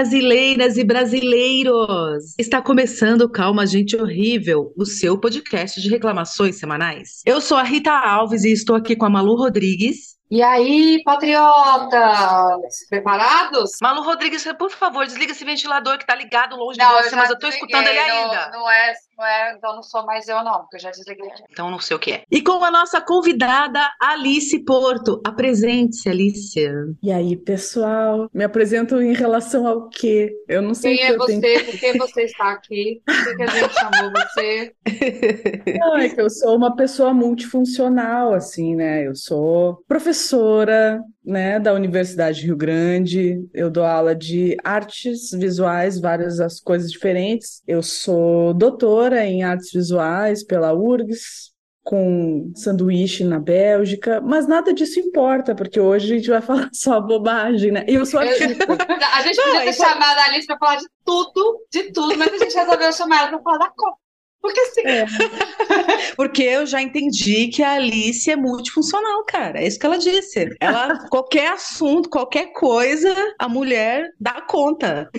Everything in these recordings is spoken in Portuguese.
brasileiras e brasileiros! Está começando Calma Gente Horrível, o seu podcast de reclamações semanais. Eu sou a Rita Alves e estou aqui com a Malu Rodrigues. E aí, patriotas? Preparados? Malu Rodrigues, por favor, desliga esse ventilador que tá ligado longe de você, mas eu tô escutando ele ainda. Não, não é, não é, então não sou mais eu não, porque eu já desliguei. Então não sei o que é. E com a nossa convidada Alice Porto. Apresente-se, Alice. E aí, pessoal? Me apresento em relação ao quê? Eu não sei Quem o é que eu você? tenho. Por que você está aqui? Por que, que a gente chamou você? Não, é que eu sou uma pessoa multifuncional, assim, né? Eu sou professora, né, da Universidade de Rio Grande. Eu dou aula de artes visuais, várias as coisas diferentes. Eu sou doutora em artes visuais pela URGS. Com sanduíche na Bélgica, mas nada disso importa, porque hoje a gente vai falar só bobagem, né? Eu sou artista. A gente podia ter chamado a Alice para falar de tudo, de tudo, mas a gente resolveu chamar ela para falar da Copa. Porque sim. É. Porque eu já entendi que a Alice é multifuncional, cara. É isso que ela disse. Ela, qualquer assunto, qualquer coisa, a mulher dá conta.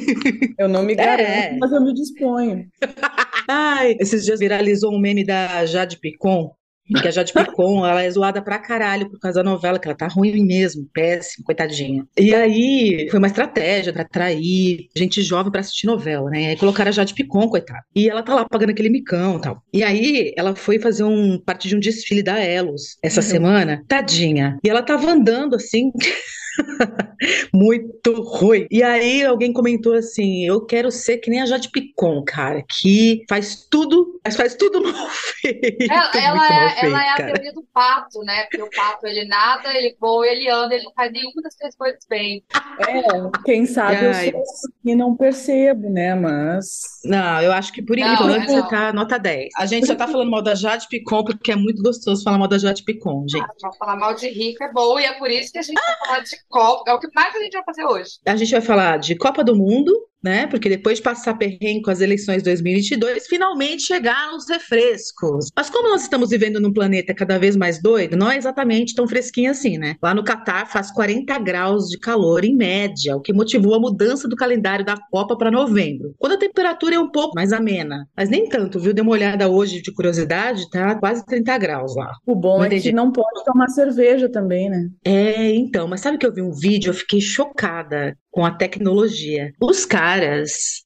Eu não me garanto, É. mas eu me disponho. Ai, esses dias viralizou um meme da Jade Picon. Que a Jade Picon, ela é zoada pra caralho por causa da novela, que ela tá ruim mesmo, péssimo, coitadinha. E aí, foi uma estratégia pra atrair gente jovem pra assistir novela, né? Aí colocaram a Jade Picon, coitada. E ela tá lá pagando aquele micão e tal. E aí, ela foi fazer um, parte de um desfile da Elos essa Uhum. semana, tadinha. E ela tava andando assim, muito ruim. E aí alguém comentou assim: eu quero ser que nem a Jade Picon, cara, que faz tudo, mas faz tudo mal feito. Ela, ela muito mal é, feito, ela é a teoria do pato, né? Porque o pato ele nada, ele voa, ele anda, ele não faz nenhuma das três coisas bem. É, quem sabe eu Ai. sou assim e não percebo, né? Mas Não, eu acho que por enquanto não. tá nota 10. A gente só tá falando mal da Jade Picon porque é muito gostoso falar mal da Jade Picon, gente. Pra falar mal de rico é bom, e é por isso que a gente vai falar de Copa. É o que mais a gente vai fazer hoje. A gente vai falar de Copa do Mundo, né? Porque depois de passar perrengue com as eleições 2022, finalmente chegaram os refrescos. Mas como nós estamos vivendo num planeta cada vez mais doido, não é exatamente tão fresquinho assim, né? Lá no Catar faz 40 graus de calor em média, o que motivou a mudança do calendário da Copa para novembro. Quando a temperatura é um pouco mais amena, mas nem tanto, viu? Dei uma olhada hoje de curiosidade, tá quase 30 graus lá. o bom Não é que entendi. não pode tomar cerveja também, né? É, então, mas sabe que eu vi um vídeo, eu fiquei chocada com a tecnologia. Os caras,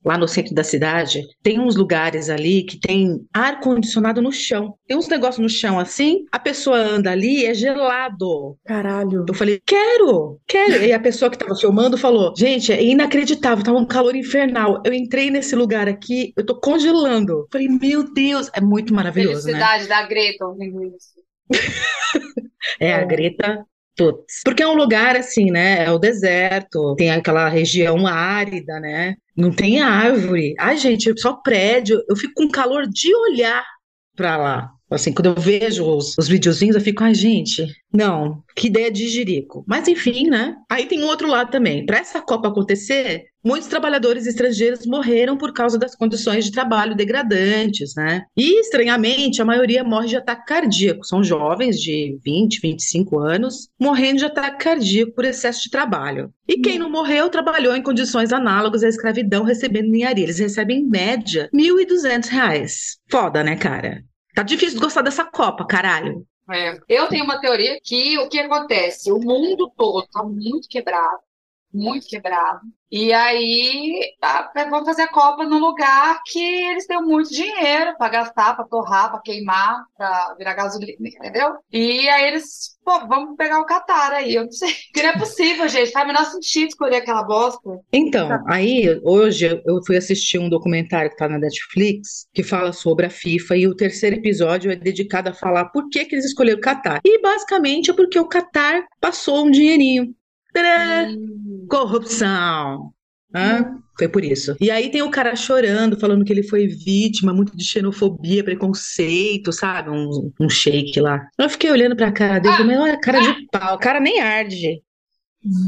lá no centro da cidade, tem uns lugares ali que tem ar-condicionado no chão. Tem uns negócios no chão assim, a pessoa anda ali, é gelado. Caralho. Eu falei, quero, quero. E a pessoa que tava filmando falou, gente, é inacreditável, tava um calor infernal. Eu entrei nesse lugar aqui, eu tô congelando. Eu falei, meu Deus, é muito maravilhoso, né? Felicidade da Greta ouvindo isso. É a. Greta Porque é um lugar assim, né? É o deserto, tem aquela região árida, né? Não tem árvore. Ai, gente, só prédio. Eu fico com calor de olhar pra lá. Assim, quando eu vejo os, os videozinhos, eu fico, ai, gente, não, que ideia de jirico. Mas enfim, né? Aí tem um outro lado também. Para essa Copa acontecer, muitos trabalhadores estrangeiros morreram por causa das condições de trabalho degradantes, né? E, estranhamente, a maioria morre de ataque cardíaco. São jovens de 20, 25 anos morrendo de ataque cardíaco por excesso de trabalho. E quem não morreu trabalhou em condições análogas à escravidão, recebendo ninharia. Eles recebem, em média, 1.200 reais. Foda, né, cara? Tá difícil de gostar dessa Copa, caralho. É. Eu tenho uma teoria que o que acontece? O mundo todo tá muito quebrado, muito quebrado. E aí tá, vamos fazer a Copa num lugar que eles têm muito dinheiro para gastar, para torrar, para queimar, para virar gasolina, entendeu? E aí eles, pô, vamos pegar o Catar aí. Eu não sei. Que não é possível, gente. Faz o menor sentido escolher aquela bosta. Então, aí, hoje eu fui assistir um documentário que tá na Netflix que fala sobre a FIFA e o terceiro episódio é dedicado a falar por que, que eles escolheram o Catar. E basicamente é porque o Catar passou um dinheirinho. Hum. Corrupção. Ah, foi por isso. E aí tem o cara chorando, falando que ele foi vítima muito de xenofobia, preconceito, sabe? Um, um shake lá. Eu fiquei olhando pra cara dele e falei, olha, cara de pau, o cara nem arde.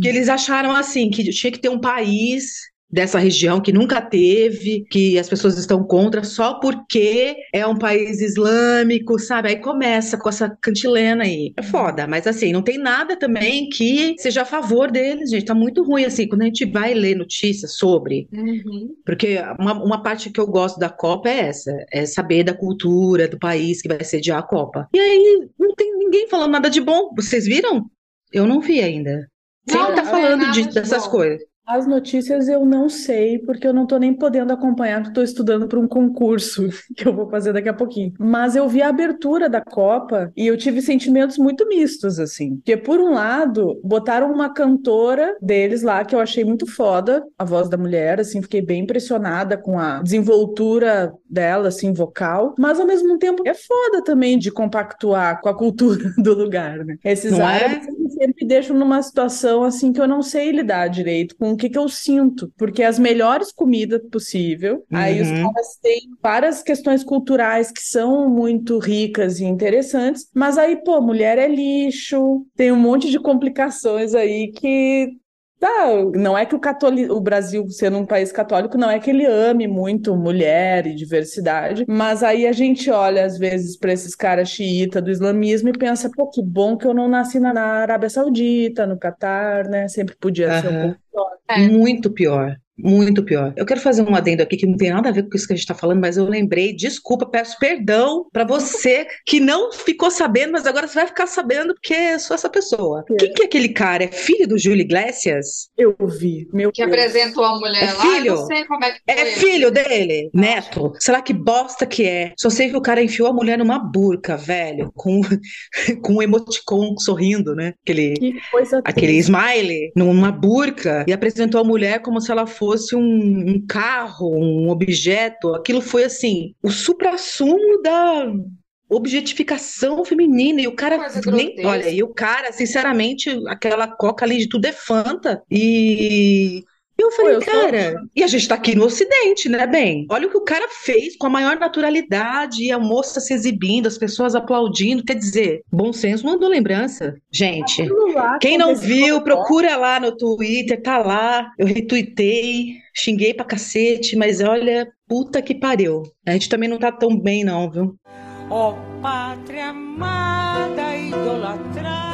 Que eles acharam assim, que tinha que ter um país dessa região que nunca teve, que as pessoas estão contra só porque é um país islâmico, sabe? Aí começa com essa cantilena aí. É foda, mas assim, não tem nada também que seja a favor deles, gente. Tá muito ruim assim, quando a gente vai ler notícias sobre. Uhum. Porque uma, uma parte que eu gosto da Copa é essa, é saber da cultura do país que vai sediar a Copa. E aí não tem ninguém falando nada de bom. Vocês viram? Eu não vi ainda. Quem Não, tá é falando de- de dessas bom. coisas? As notícias eu não sei, porque eu não tô nem podendo acompanhar, porque estou estudando para um concurso que eu vou fazer daqui a pouquinho. Mas eu vi a abertura da Copa e eu tive sentimentos muito mistos, assim. Porque, por um lado, botaram uma cantora deles lá que eu achei muito foda, a voz da mulher, assim, fiquei bem impressionada com a desenvoltura dela, assim, vocal. Mas, ao mesmo tempo, é foda também de compactuar com a cultura do lugar, né? Esses Não é? árabes me sempre me deixam numa situação assim que eu não sei lidar direito com o que que eu sinto, porque as melhores comidas possível, aí os Uhum. caras têm várias questões culturais que são muito ricas e interessantes, mas aí, pô, mulher é lixo, tem um monte de complicações aí que Tá, não é que o, catoli... o Brasil, sendo um país católico, não é que ele ame muito mulher e diversidade, mas aí a gente olha às vezes para esses caras xiita do islamismo e pensa, pô, que bom que eu não nasci na, Arábia Saudita, no Catar, né? Sempre podia ser um pouco pior. É. Muito pior. Muito pior. Eu quero fazer um adendo aqui que não tem nada a ver com isso que a gente está falando, mas eu lembrei. Desculpa, peço perdão para você que não ficou sabendo, mas agora você vai ficar sabendo porque eu sou essa pessoa. É. Quem que é aquele cara? É filho do Júlio Iglesias? Eu vi, meu Que Deus. apresentou a mulher É lá, eu filho? não sei como é que É foi. filho dele? Neto? Será que bosta que é? Só sei que o cara enfiou a mulher numa burca, velho, com, com um emoticon sorrindo, né? Aquele. Que coisa aquele smile numa burca e apresentou a mulher como se ela fosse um, um carro, um objeto. Aquilo foi assim, o suprassumo da objetificação feminina e o cara Coisa nem, grotesca. olha, e o cara, sinceramente, aquela coca ali de tudo é Fanta e eu falei, eu sou- cara, e a gente tá aqui no Ocidente, né, bem? Olha o que o cara fez com a maior naturalidade, e a moça se exibindo, as pessoas aplaudindo. Quer dizer, bom senso mandou lembrança. Gente, lá quem não aconteceu viu, procura lá no Twitter, tá lá. Eu retuitei, xinguei pra cacete, mas olha, puta que pariu. A gente também não tá tão bem, não, viu? Ó pátria amada, idolatrada,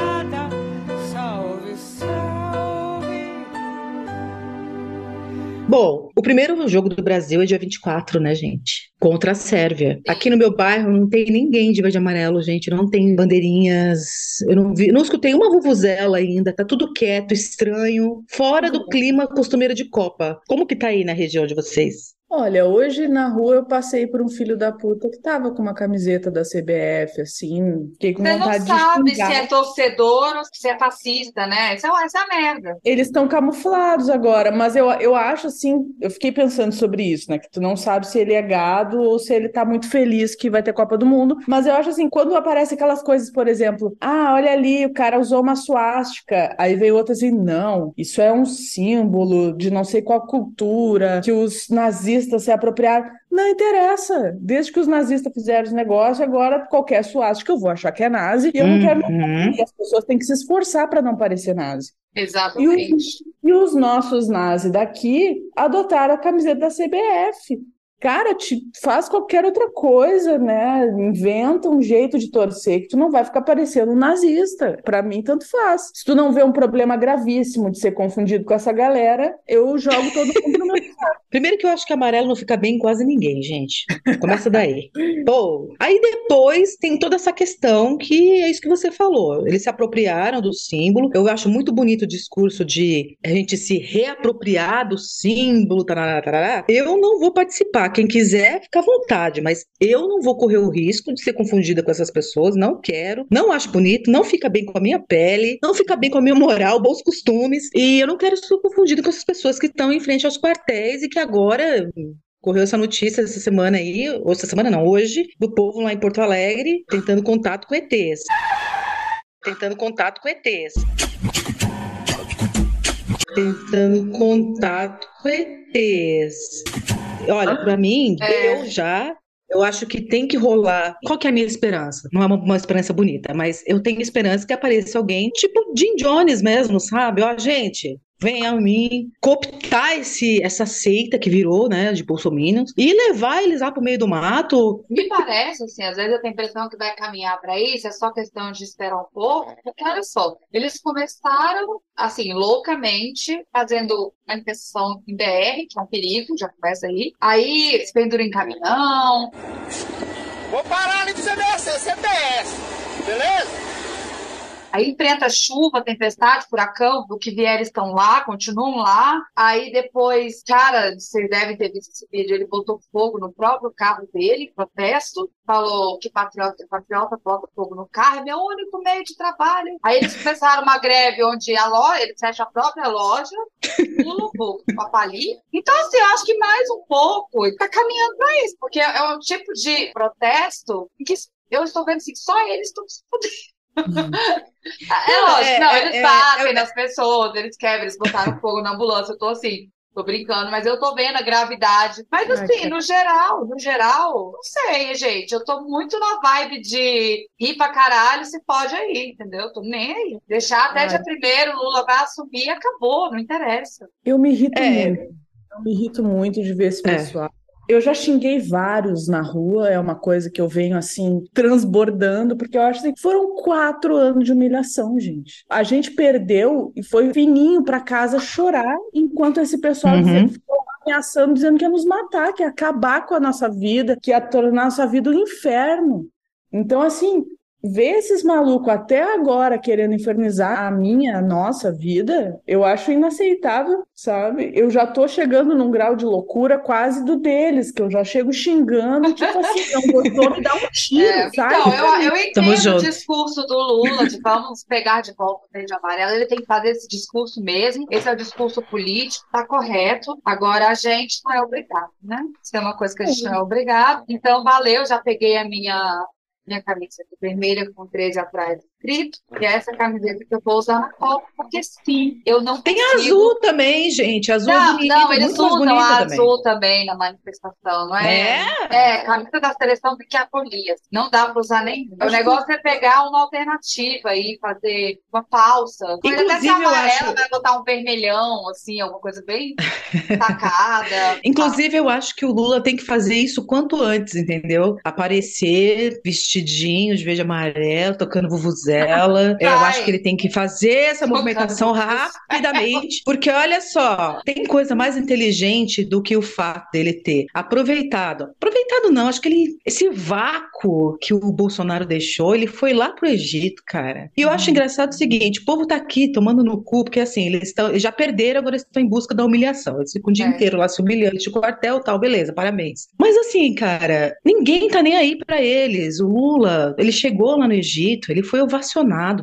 Bom, o primeiro jogo do Brasil é dia 24, né, gente? Contra a Sérvia. Aqui no meu bairro não tem ninguém de verde amarelo, gente. Não tem bandeirinhas. Eu não vi, não escutei uma vuvuzela ainda. Tá tudo quieto, estranho, fora do clima costumeiro de Copa. Como que tá aí na região de vocês? Olha, hoje na rua eu passei por um filho da puta que tava com uma camiseta da CBF, assim, fiquei com Você não vontade de sabe xingar. se é torcedor ou se é fascista, né? Isso é, essa merda. Eles estão camuflados agora, mas eu, eu acho assim, eu fiquei pensando sobre isso, né? Que tu não sabe se ele é gado ou se ele tá muito feliz que vai ter Copa do Mundo. Mas eu acho assim, quando aparece aquelas coisas, por exemplo, ah, olha ali, o cara usou uma suástica. Aí veio outra assim, não, isso é um símbolo de não sei qual cultura, que os nazistas se apropriaram. Não interessa. Desde que os nazistas fizeram os negócios, agora qualquer suástica eu vou achar que é nazi e eu não quero. Uhum. E as pessoas têm que se esforçar para não parecer nazi. E Exatamente. os, e os nossos nazis daqui adotaram a camiseta da CBF. Cara, te faz qualquer outra coisa, né? Inventa um jeito de torcer que tu não vai ficar parecendo um nazista. Pra mim, tanto faz. Se tu não vê um problema gravíssimo de ser confundido com essa galera, eu jogo todo mundo no meu. Primeiro que eu acho que amarelo não fica bem em quase ninguém, gente. Começa daí. Pô, aí depois tem toda essa questão que é isso que você falou. Eles se apropriaram do símbolo. Eu acho muito bonito o discurso de a gente se reapropriar do símbolo, tarará, tarará. Eu não vou participar. Quem quiser, fica à vontade, mas eu não vou correr o risco de ser confundida com essas pessoas. Não quero, não acho bonito, não fica bem com a minha pele, não fica bem com a minha moral, bons costumes. E eu não quero ser confundida com essas pessoas que estão em frente aos quartéis e que agora correu essa notícia essa semana aí, ou essa semana não, hoje, do povo lá em Porto Alegre tentando contato com ETs. Tentando contato com ETs. tentando contato com ETs. Olha, para mim, É. eu já. Eu acho que tem que rolar. Qual que é a minha esperança? Não é uma, uma esperança bonita, mas eu tenho esperança que apareça alguém, tipo Jim Jones mesmo, sabe? Ó, gente, vem a mim cooptar esse, essa seita que virou, né, de bolsominions e levar eles lá pro meio do mato. Me parece, assim, às vezes eu tenho a impressão que vai caminhar para isso, é só questão de esperar um pouco, porque olha só, eles começaram, assim, loucamente, fazendo manifestação em BR, que é um perigo, já começa aí, aí se pendura em caminhão, Vou parar ali de CBS, CBS, beleza? Aí enfrenta chuva, tempestade, furacão, do que vier estão lá, continuam lá. Aí depois, cara, vocês devem ter visto esse vídeo, ele botou fogo no próprio carro dele, protesto, falou que patriota é patriota, bota fogo no carro, é meu único meio de trabalho. Aí eles começaram uma greve onde a loja, ele fecha a própria loja, pula um pouco com. Então, assim, eu acho que mais um pouco, ele tá caminhando para isso, porque é um tipo de protesto que eu estou vendo assim, só eles estão se fudendo. É lógico, é- não, é- eles é- batem é- nas pessoas, eles quebram, eles botaram fogo na ambulância, eu tô assim, tô brincando, mas eu tô vendo a gravidade. Mas assim, no geral, no geral, não sei, gente, eu tô muito na vibe de rir pra caralho, se pode aí, entendeu? Tô nem aí. Deixar até Ai. dia primeiro, Lula vai assumir e acabou, não interessa. Eu me irrito É. muito. Eu me irrito muito de ver esse É. pessoal. Eu já xinguei vários na rua, é uma coisa que eu venho assim transbordando, porque eu acho que foram quatro anos de humilhação, gente. A gente perdeu e foi fininho para casa chorar, enquanto esse pessoal Uhum. dizia- ficou ameaçando, dizendo que ia nos matar, que ia acabar com a nossa vida, que ia tornar a nossa vida um inferno. Então, assim, ver esses malucos até agora querendo infernizar a minha, a nossa vida, eu acho inaceitável, sabe? Eu já tô chegando num grau de loucura quase do deles, que eu já chego xingando, tipo assim, não gostou, me dá um tiro, É, sabe? então, eu, eu entendo o discurso do Lula de vamos pegar de volta o verde amarelo. Ele tem que fazer esse discurso mesmo. Esse é o discurso político, tá correto. Agora a gente não é obrigado, né? Isso é uma coisa que a gente não é obrigado. Então, valeu, já peguei a minha, minha camiseta vermelha com 13 atrás escrito. E é essa camiseta que eu vou usar na Copa, porque sim, eu não Tem consigo. azul também, gente. Azul é Não, bonito, não, eles usam bonita a também. azul também na manifestação, não é? É, camisa da seleção do que a polia. Não dá pra usar nenhum. O negócio é pegar uma alternativa aí, fazer uma falsa. Até ser Inclusive, eu amarela, acho- vai botar um vermelhão, assim, alguma coisa bem tacada. Inclusive, eu acho que o Lula tem que fazer isso quanto antes, entendeu? Aparecer vestidinho de verde e amarelo, tocando vuvuzela. Eu Vai. acho que ele tem que fazer essa movimentação rapidamente, porque olha só, tem coisa mais inteligente do que o fato dele ter aproveitado. Aproveitado não, acho que ele esse vácuo que o Bolsonaro deixou, ele foi lá pro Egito, cara. E eu acho engraçado o seguinte, o povo tá aqui tomando no cu, porque assim, eles estão, eles já perderam, agora eles estão em busca da humilhação. Eles ficam o dia É. inteiro lá se humilhando, de quartel, tal, beleza, parabéns. Mas assim, cara, ninguém tá nem aí pra eles. O Lula, ele chegou lá no Egito, ele foi ovacionado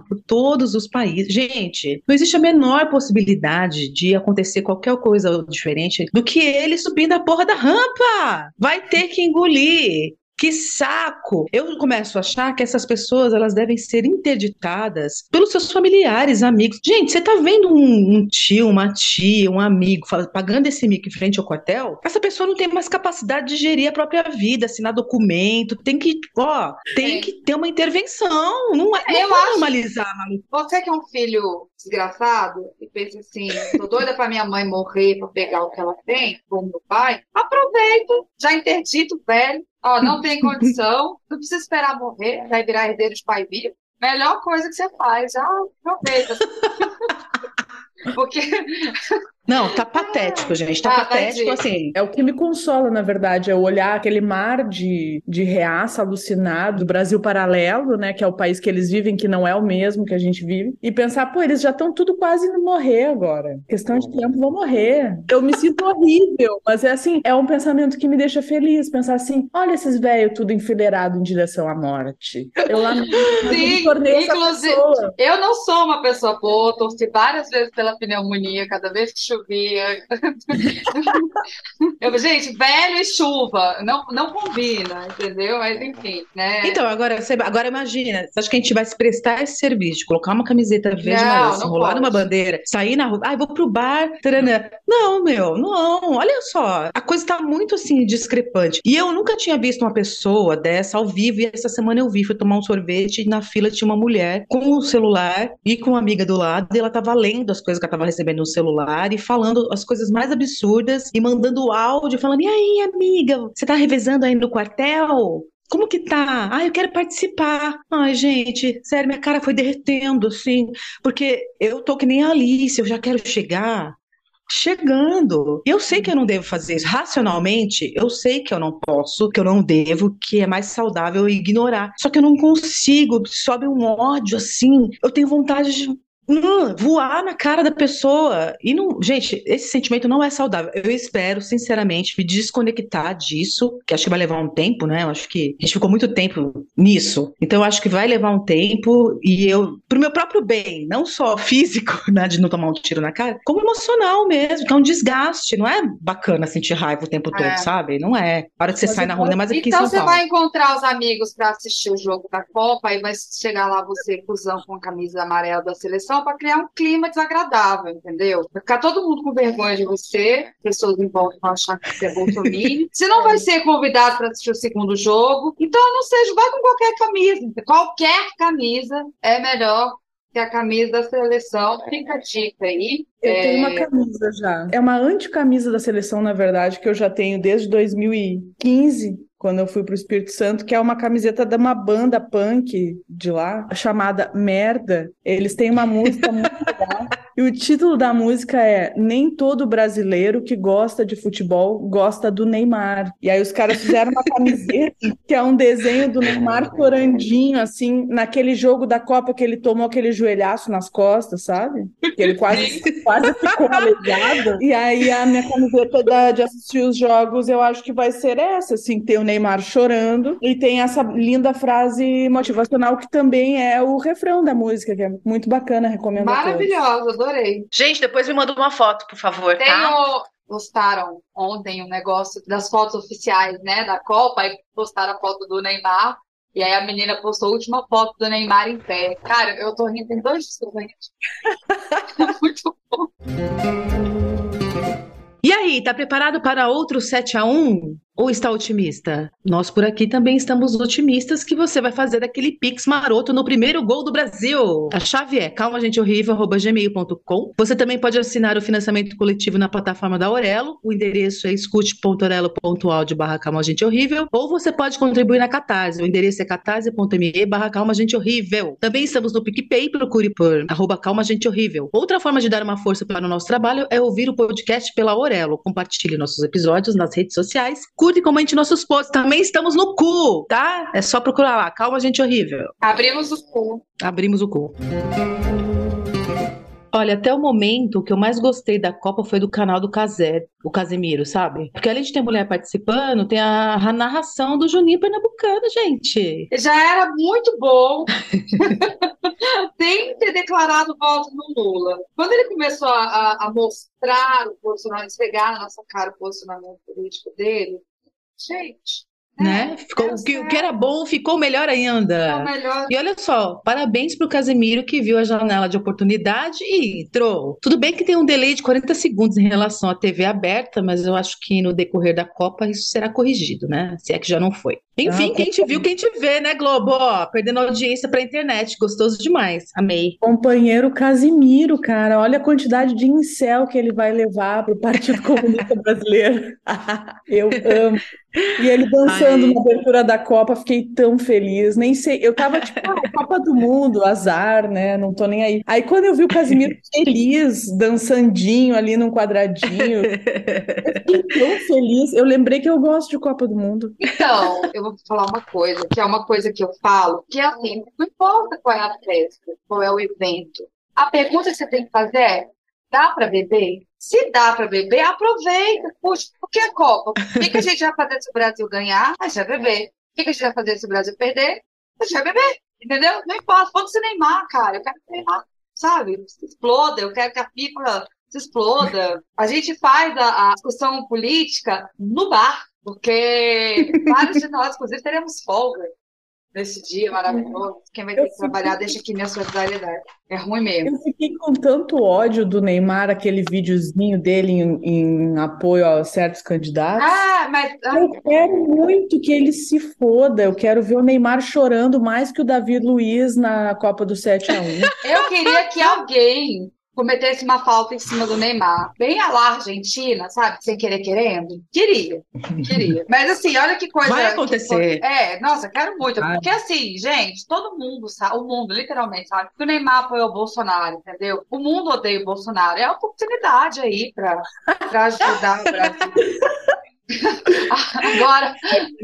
por todos os países. Gente, não existe a menor possibilidade de acontecer qualquer coisa diferente do que ele subindo a porra da rampa. Vai ter que engolir. Que saco! Eu começo a achar que essas pessoas elas devem ser interditadas pelos seus familiares, amigos. Gente, você tá vendo um, um tio, uma tia, um amigo pagando esse mico em frente ao quartel? Essa pessoa não tem mais capacidade de gerir a própria vida, assinar documento, tem que, ó, tem É. que ter uma intervenção. Não é, não Eu normalizar. Você que é um filho desgraçado e pensa assim, tô doida pra minha mãe morrer pra pegar o que ela tem, como meu pai, aproveita, já interdito velho, ó, não tem condição, não precisa esperar morrer, vai virar herdeiro de pai vivo. Melhor coisa que você faz, já aproveita. Porque Não, tá patético, gente. Tá Ah, patético, assim. É o que me consola, na verdade, é eu olhar aquele mar de, de reaça alucinado do Brasil paralelo, né, que é o país que eles vivem, que não é o mesmo que a gente vive, e pensar, pô, eles já estão tudo quase indo morrer agora. Questão de tempo, vão morrer. Eu me sinto horrível, mas é assim, é um pensamento que me deixa feliz, pensar assim, olha esses velhos tudo enfileirado em direção à morte. Eu lamento, eu Sim, essa inclusive- eu não sou uma pessoa boa, torci várias vezes pela pneumonia cada vez que chovia. Eu, gente, velho e chuva, não, não combina, entendeu? Mas enfim, né? Então, agora, você, agora imagina, você acha que a gente vai se prestar esse serviço, colocar uma camiseta verde Não, não enrolar numa bandeira, sair na rua, ai, vou pro bar, taranã. Não, meu, não, olha só, a coisa tá muito assim discrepante. E eu nunca tinha visto uma pessoa dessa ao vivo, e essa semana eu vi, fui tomar um sorvete e na fila tinha uma mulher com o celular e com uma amiga do lado, e ela tava lendo as coisas que ela tava recebendo no celular e falando as coisas mais absurdas e mandando áudio, falando: e aí, amiga, você tá revezando aí no quartel? Como que tá? Ah, eu quero participar. Ai, gente, sério, minha cara foi derretendo, assim, porque eu tô que nem a Alice, eu já quero chegar chegando. Eu sei que eu não devo fazer isso. Racionalmente, eu sei que eu não posso, que eu não devo, que é mais saudável ignorar. Só que eu não consigo, sobe um ódio assim. Eu tenho vontade de hum, voar na cara da pessoa. E não, gente, esse sentimento não é saudável. Eu espero, sinceramente, me desconectar disso, que acho que vai levar um tempo, né? Eu acho que a gente ficou muito tempo nisso. Então eu acho que vai levar um tempo e eu, pro meu próprio bem, não só físico, né, de não tomar um tiro na cara, como emocional mesmo, que é um desgaste. Não é bacana sentir raiva o tempo todo, É. sabe? Não é. A hora que você Mas sai na rua, ainda mais aqui em Então São você Paulo. vai encontrar os amigos para assistir o jogo da Copa, aí vai chegar lá você, cuzão, com a camisa amarela da seleção, para criar um clima desagradável, entendeu? Vai ficar todo mundo com vergonha de você, pessoas em volta vão achar que você é bolsominion. Você não vai ser convidado para assistir o segundo jogo. Então, não seja, vai com qualquer camisa. Qualquer camisa é melhor que a camisa da seleção. Fica a dica aí. Eu tenho uma É, camisa já. É uma anticamisa da seleção, na verdade, que eu já tenho desde 2015, quando eu fui para o Espírito Santo, que é uma camiseta de uma banda punk de lá, chamada Merda. Eles têm uma música muito legal. E o título da música é Nem todo brasileiro que gosta de futebol gosta do Neymar. E aí os caras fizeram uma camiseta que é um desenho do Neymar chorandinho, assim, naquele jogo da Copa que ele tomou aquele joelhaço nas costas, sabe? Que ele quase, quase ficou aleijado. E aí a minha camiseta da- de assistir os jogos, eu acho que vai ser essa, assim, tem o Neymar chorando e tem essa linda frase motivacional que também é o refrão da música, que é muito bacana, recomendo maravilhosa, adorei. Gente, depois me manda uma foto, por favor, tá? Tenho, postaram ontem um negócio das fotos oficiais, né, da Copa, aí postaram a foto do Neymar, e aí a menina postou a última foto do Neymar em pé. Cara, eu tô rindo, tem dois dias rindo. Muito bom. E aí, tá preparado para outro 7 a 1 ou está otimista? Nós por aqui também estamos otimistas que você vai fazer aquele pix maroto no primeiro gol do Brasil. A chave é calmagentehorrível@gmail.com. Você também pode assinar o financiamento coletivo na plataforma da Aurelo. O endereço é escute.orelo.audio barra Calma Gente Horrível. Ou você pode contribuir na Catarse. O endereço é catarse.me barra Calma Gente Horrível. Também estamos no PicPay, procure por arroba Calma Gente Horrível. Outra forma de dar uma força para o nosso trabalho é ouvir o podcast pela Aurelo. Compartilhe nossos episódios nas redes sociais. Curte e comente nossos posts. Também estamos no cu, tá? É só procurar lá. Calma Gente Horrível. Abrimos o cu. Abrimos o cu. Olha, até o momento, o que eu mais gostei da Copa foi do canal do Casé, o Casemiro, sabe? Porque além de ter mulher participando, tem a, a narração do Juninho Pernambucano, gente. Já era muito bom sem ter declarado voto no Lula. Quando ele começou a, a- a mostrar o posicionamento, esfregar na nossa cara o posicionamento político dele, gente, Né? é, Ficou, deu o, que, o que era bom ficou melhor o ainda. melhor E olha só, parabéns pro Casemiro que viu a janela de oportunidade e entrou. Tudo bem que tem um delay de 40 segundos em relação à TV aberta, mas eu acho que no decorrer da Copa isso será corrigido, né? Se é que já não foi. Enfim, Ah, quem te viu, quem te vê, né, Globo? Ó, perdendo audiência pra internet. Gostoso demais. Amei. Companheiro Casimiro, cara, olha a quantidade de incel que ele vai levar pro Partido Comunista Brasileiro. Eu amo. E ele dançando Ai. na abertura da Copa, fiquei tão feliz. Nem sei, eu tava tipo, ah, Copa do Mundo, azar, né? Não tô nem aí. Aí quando eu vi o Casimiro feliz, dançandinho ali num quadradinho, eu fiquei tão feliz. Eu lembrei que eu gosto de Copa do Mundo. Então, eu vou falar uma coisa, que é uma coisa que eu falo, que é assim, não importa qual é a festa, qual é o evento. A pergunta que você tem que fazer é, dá para beber? Se dá para beber, aproveita. Puxa, por que a Copa? O que, que a gente vai fazer se o Brasil ganhar? A gente vai beber. O que, que a gente vai fazer se o Brasil perder? A gente vai beber. Entendeu? Não importa. Pode ser Neymar, cara. Eu quero que Neymar, sabe? Exploda. Eu quero que a FIFA se exploda. A gente faz a, a discussão política no bar, porque vários de nós, inclusive, teremos folga nesse dia maravilhoso. Quem vai ter que trabalhar, deixa aqui minha solidariedade. É ruim mesmo. Eu fiquei com tanto ódio do Neymar, aquele videozinho dele em, em apoio a certos candidatos. Ah, mas. ah, Eu quero muito que ele se foda. Eu quero ver o Neymar chorando mais que o Davi Luiz na Copa do 7 a 1 Eu queria que alguém cometesse uma falta em cima do Neymar. Bem a lá Argentina, sabe? Sem querer querendo. Queria, queria. Mas assim, olha que coisa. Vai que acontecer. co- é, nossa, quero muito. Vai. Porque assim, gente, todo mundo sabe, o mundo, literalmente, sabe? Que o Neymar apoiou o Bolsonaro, entendeu? O mundo odeia o Bolsonaro. É a oportunidade aí pra, pra ajudar o Brasil. Agora,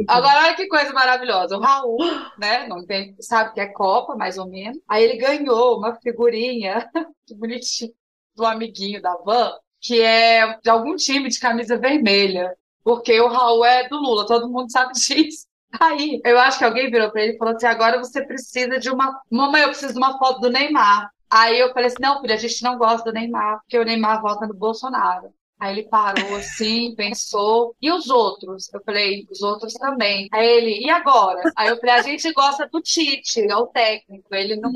agora, olha que coisa maravilhosa. O Raul, né? Não tem, sabe que é Copa, mais ou menos. Aí ele ganhou uma figurinha, que bonitinho, do amiguinho da Van, que é de algum time de camisa vermelha. Porque o Raul é do Lula, todo mundo sabe disso. Aí, eu acho que alguém virou pra ele e falou assim: agora você precisa de uma. Mamãe, eu preciso de uma foto do Neymar. Aí eu falei assim: não, filho, a gente não gosta do Neymar, porque o Neymar vota no Bolsonaro. Aí ele parou assim, pensou. E os outros? Eu falei, os outros também. Aí ele, e agora? Aí eu falei, a gente gosta do Tite, é o técnico, ele não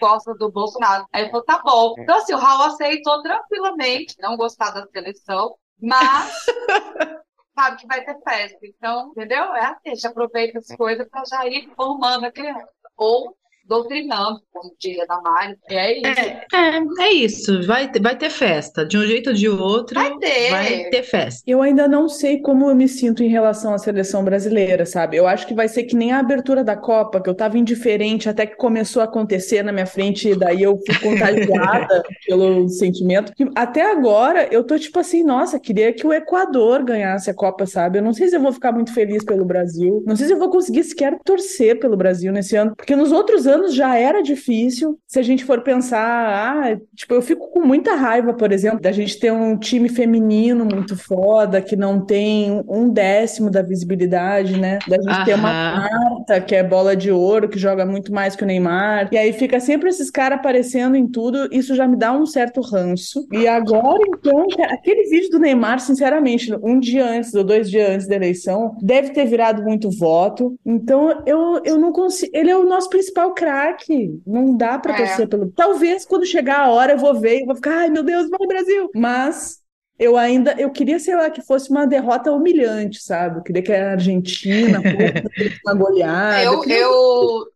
gosta do Bolsonaro. Aí ele falou, tá bom. Então, assim, o Raul aceitou tranquilamente não gostar da seleção, mas sabe que vai ter festa. Então, entendeu? É assim, a gente aproveita as coisas para já ir formando a criança. Ou doutrinando, como diria da Mari. E é isso. É, é, é isso. Vai, ter- vai ter festa. De um jeito ou de outro, Vai ter. vai ter festa. Eu ainda não sei como eu me sinto em relação à seleção brasileira, sabe? Eu acho que vai ser que nem a abertura da Copa, que eu tava indiferente até que começou a acontecer na minha frente, e daí eu fui contagiada pelo sentimento. Que até agora eu tô tipo assim, nossa, queria que o Equador ganhasse a Copa, sabe? Eu não sei se eu vou ficar muito feliz pelo Brasil, não sei se eu vou conseguir sequer torcer pelo Brasil nesse ano, porque nos outros anos já era difícil. Se a gente for pensar, ah, tipo, eu fico com muita raiva, por exemplo, da gente ter um time feminino muito foda, que não tem um décimo da visibilidade, né? Da gente ter uma Aham. Marta, que é bola de ouro, que joga muito mais que o Neymar. E aí fica sempre esses caras aparecendo em tudo. Isso já me dá um certo ranço. E agora, então, aquele vídeo do Neymar, sinceramente, um dia antes ou dois dias antes da eleição, deve ter virado muito voto. Então, eu, eu não consigo. Ele é o nosso principal craque. Não dá pra É. torcer pelo. Talvez quando chegar a hora eu vou ver e vou ficar, ai meu Deus, vai Brasil! Mas. Eu ainda, eu queria, sei lá, que fosse uma derrota humilhante, sabe? Eu queria que a Argentina fosse uma goleada. Eu, queria- eu,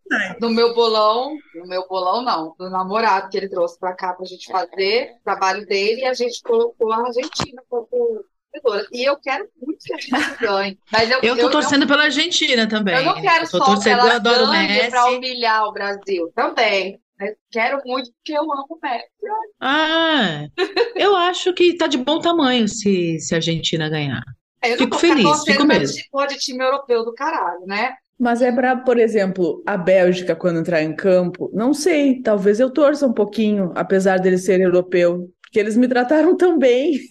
no meu bolão, no meu bolão não, do namorado que ele trouxe pra cá pra gente fazer o trabalho dele, e a gente colocou a Argentina como vencedora. E eu quero muito que a gente ganhe. Mas eu, Eu tô não- torcendo pela Argentina também. eu não quero Eu só que torcendo, eu ela ganhe pra Messi. humilhar o Brasil. Também. Mas quero muito porque eu amo o Messi. Ah, eu acho que tá de bom tamanho se, se a Argentina ganhar. Eu não Fico feliz, torcendo fico mesmo. ti- pôr de time europeu do caralho, né? Mas é brabo, por exemplo, a Bélgica, quando entrar em campo, não sei, talvez eu torça um pouquinho, apesar deles serem europeu, porque eles me trataram tão bem.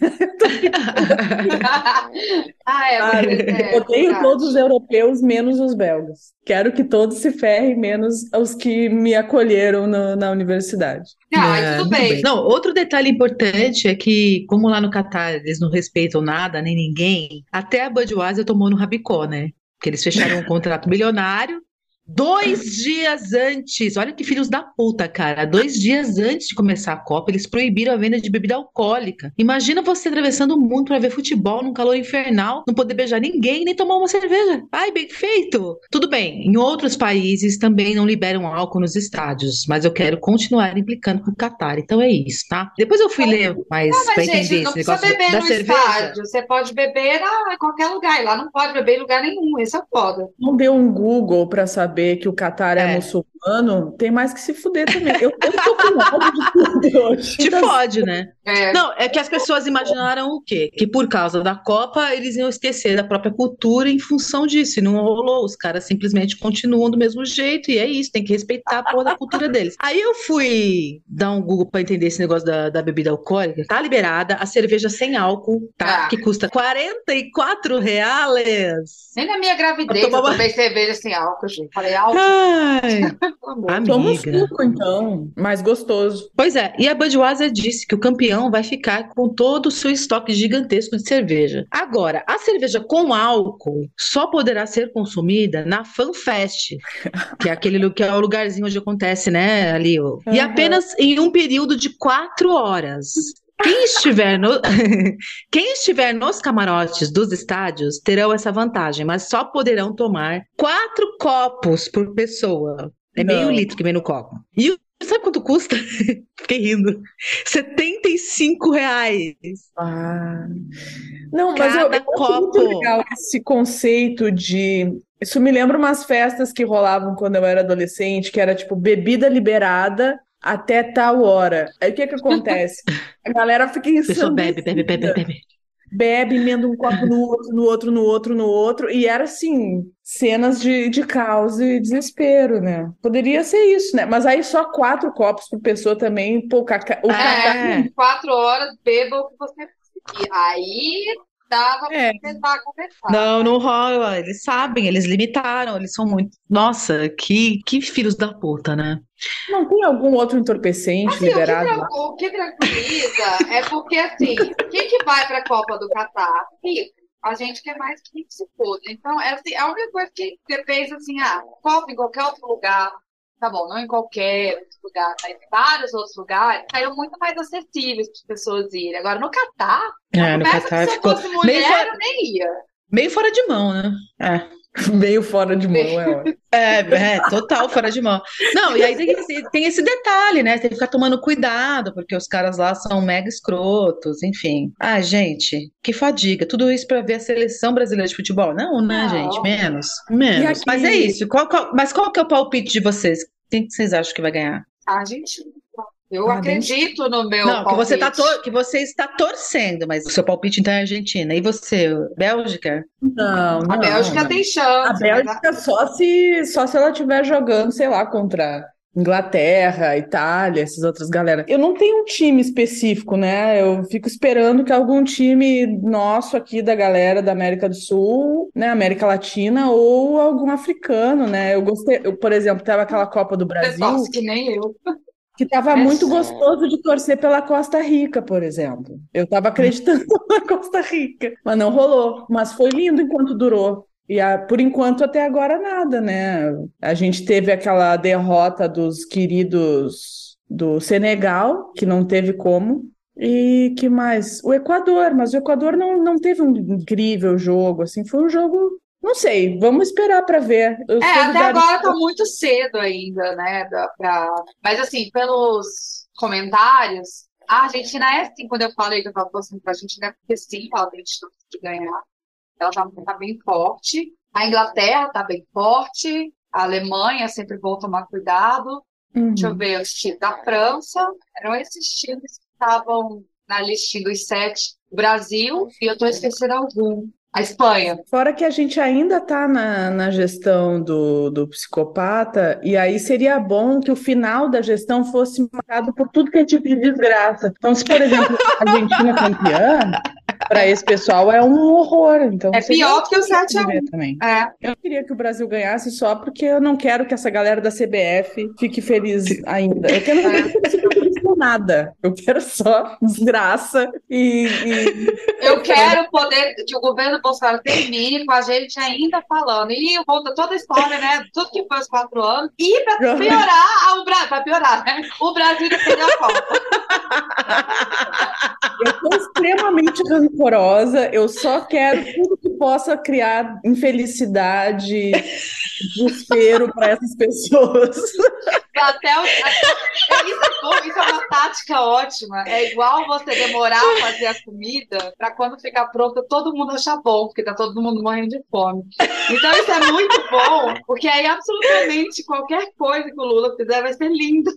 ah, é, você- é, Eu odeio verdade. todos os europeus, menos os belgas. Quero que todos se ferrem, menos os que me acolheram no- na universidade. Não, É, tudo muito bem. Não, outro detalhe importante é que, como lá no Catar eles não respeitam nada, nem ninguém, até a Budweiser tomou no rabicó, né? Porque eles fecharam um contrato milionário dois dias antes. Olha que filhos da puta, cara. Dois dias antes de começar a Copa, eles proibiram a venda de bebida alcoólica. Imagina você atravessando o mundo para ver futebol num calor infernal, não poder beijar ninguém, nem tomar uma cerveja. Ai, bem feito! Tudo bem, em outros países também não liberam álcool nos estádios, mas eu quero continuar implicando com o Qatar. Então é isso, tá? Depois eu fui ler mais Não, para mas, entender gente, não esse negócio beber da no cerveja. estádio. Você pode beber em qualquer lugar. E lá não pode beber em lugar nenhum. Esse é foda. Não deu um Google para saber que o Catar é, É. muçulmano, tem mais que se fuder também. Eu, eu tô com ódio de tudo hoje. Te Das- fode, né? É, Não, é que as pessoas imaginaram o quê? Que por causa da Copa eles iam esquecer da própria cultura em função disso. E não rolou. Os caras simplesmente continuam do mesmo jeito. E é isso, tem que respeitar a porra da cultura deles. Aí eu fui dar um Google pra entender esse negócio da, da bebida alcoólica. Tá liberada a cerveja sem álcool, tá? Tá. Que custa 44 reais. nem na minha gravidez Eu tomava- eu tomei cerveja sem álcool, gente. Falei álcool. Ai, Toma um Amiga. suco, então, mais gostoso. Pois é, e a Budweiser disse que o campeão vai ficar com todo o seu estoque gigantesco de cerveja. Agora, a cerveja com álcool só poderá ser consumida na FanFest, que é aquele que é o lugarzinho onde acontece, né, ali, ó. E apenas em um período de quatro horas. Quem estiver, no... Quem estiver nos camarotes dos estádios terão essa vantagem, mas só poderão tomar quatro copos por pessoa. É meio Não. litro que vem no copo. E o- sabe quanto custa? Fiquei rindo. 75 reais. Ah. Não, mas eu, eu Cada acho muito copo. legal esse conceito de. Isso me lembra umas festas que rolavam quando eu era adolescente, que era tipo bebida liberada até tal hora. Aí o que que acontece? A galera fica A pessoa bebe, bebe, bebe, bebe. Bebe, emenda um copo no outro, no outro, no outro, no outro, e era assim, cenas de, de caos e desespero, né? Poderia ser isso, né? Mas aí só quatro copos por pessoa também, pô, caca- o É. cacá- É, quatro horas, beba o que você conseguir. Aí dava É. pra tentar conversar. Não, não rola. Eles sabem, eles limitaram, eles são muito. Nossa, que, que filhos da puta, né? Não tem algum outro entorpecente Assim, o que, liberado o que tranquiliza é porque, assim, quem que vai para a Copa do Catar? Rico. A gente quer mais que se foda. Então, é assim, a única coisa que você pensa assim, ah, Copa em qualquer outro lugar, tá bom, não em qualquer outro lugar, mas em vários outros lugares, saíram muito mais acessíveis para as pessoas irem. Agora, no Catar, É, no Catar que se eu ficou fosse meio mulher, fora, nem ia. meio fora de mão, né? É. Meio fora de mão, é ótimo. É, é, total fora de mão. Não, e aí tem esse, tem esse detalhe, né? Tem que ficar tomando cuidado, porque os caras lá são mega escrotos, enfim. Ah, gente, que fadiga. Tudo isso pra ver a seleção brasileira de futebol? Não, né, Não. gente? Menos. Menos. Mas é isso. Qual- qual- mas qual que é o palpite de vocês? Quem que vocês acham que vai ganhar? A gente. Eu Ah, acredito no meu Não, que você tá palpite. tor- que você está torcendo, mas o seu palpite então é Argentina. E você, Bélgica? Não, A não, Bélgica não. tem A chance. mas Bélgica só se, só se ela estiver jogando, sei lá, contra Inglaterra, Itália, essas outras galera. Eu não tenho um time específico, né? Eu fico esperando que algum time nosso aqui da galera da América do Sul, né, América Latina ou algum africano, né? Eu gostei, eu, por exemplo, tava aquela Copa do Brasil torce que nem eu. Que tava É muito só- gostoso de torcer pela Costa Rica, por exemplo. Eu tava acreditando na Costa Rica, mas não rolou. Mas foi lindo enquanto durou. E ah, por enquanto até agora nada, né? A gente teve aquela derrota dos queridos do Senegal, que não teve como. E que mais? O Equador, mas o Equador não, não teve um incrível jogo, assim, foi um jogo, não sei, vamos esperar para ver. É, até agora tá muito cedo ainda, né? pra... Mas assim, pelos comentários, a Argentina é assim, quando eu falei que eu tava torcendo pra Argentina, é porque sim, ela tem chance de ganhar. Ela tá, tá bem forte. A Inglaterra tá bem forte. A Alemanha sempre vou tomar cuidado. Uhum. Deixa eu ver, os times da França. Eram esses times que estavam na listinha dos sete. O Brasil, e eu tô esquecendo algum. A Espanha. Fora que a gente ainda está na, na gestão do, do psicopata, e aí seria bom que o final da gestão fosse marcado por tudo que é tipo de desgraça. Então, se, por exemplo, a Argentina campeã, para esse pessoal é um horror. Então, É pior que o interessante 7 a 1. ver também. É. Eu queria que o Brasil ganhasse só porque eu não quero que essa galera da CBF fique feliz ainda. Eu quero É. que eles com nada. Eu quero só desgraça e, e Eu quero poder que o governo Bolsonaro termine com a gente ainda falando. E conta toda a história, né? Tudo que foi os quatro anos. E para piorar, o Brasil, para piorar, né? O Brasil defendeu a Copa. Eu tô extremamente rancorosa, eu só quero tudo que possa criar infelicidade, desespero para essas pessoas. Até o... até- Isso é bom, isso é uma tática ótima. É igual você demorar a fazer a comida para quando ficar pronta todo mundo achar bom, porque tá todo mundo morrendo de fome. Então isso é muito bom, porque aí absolutamente qualquer coisa que o Lula fizer vai ser lindo.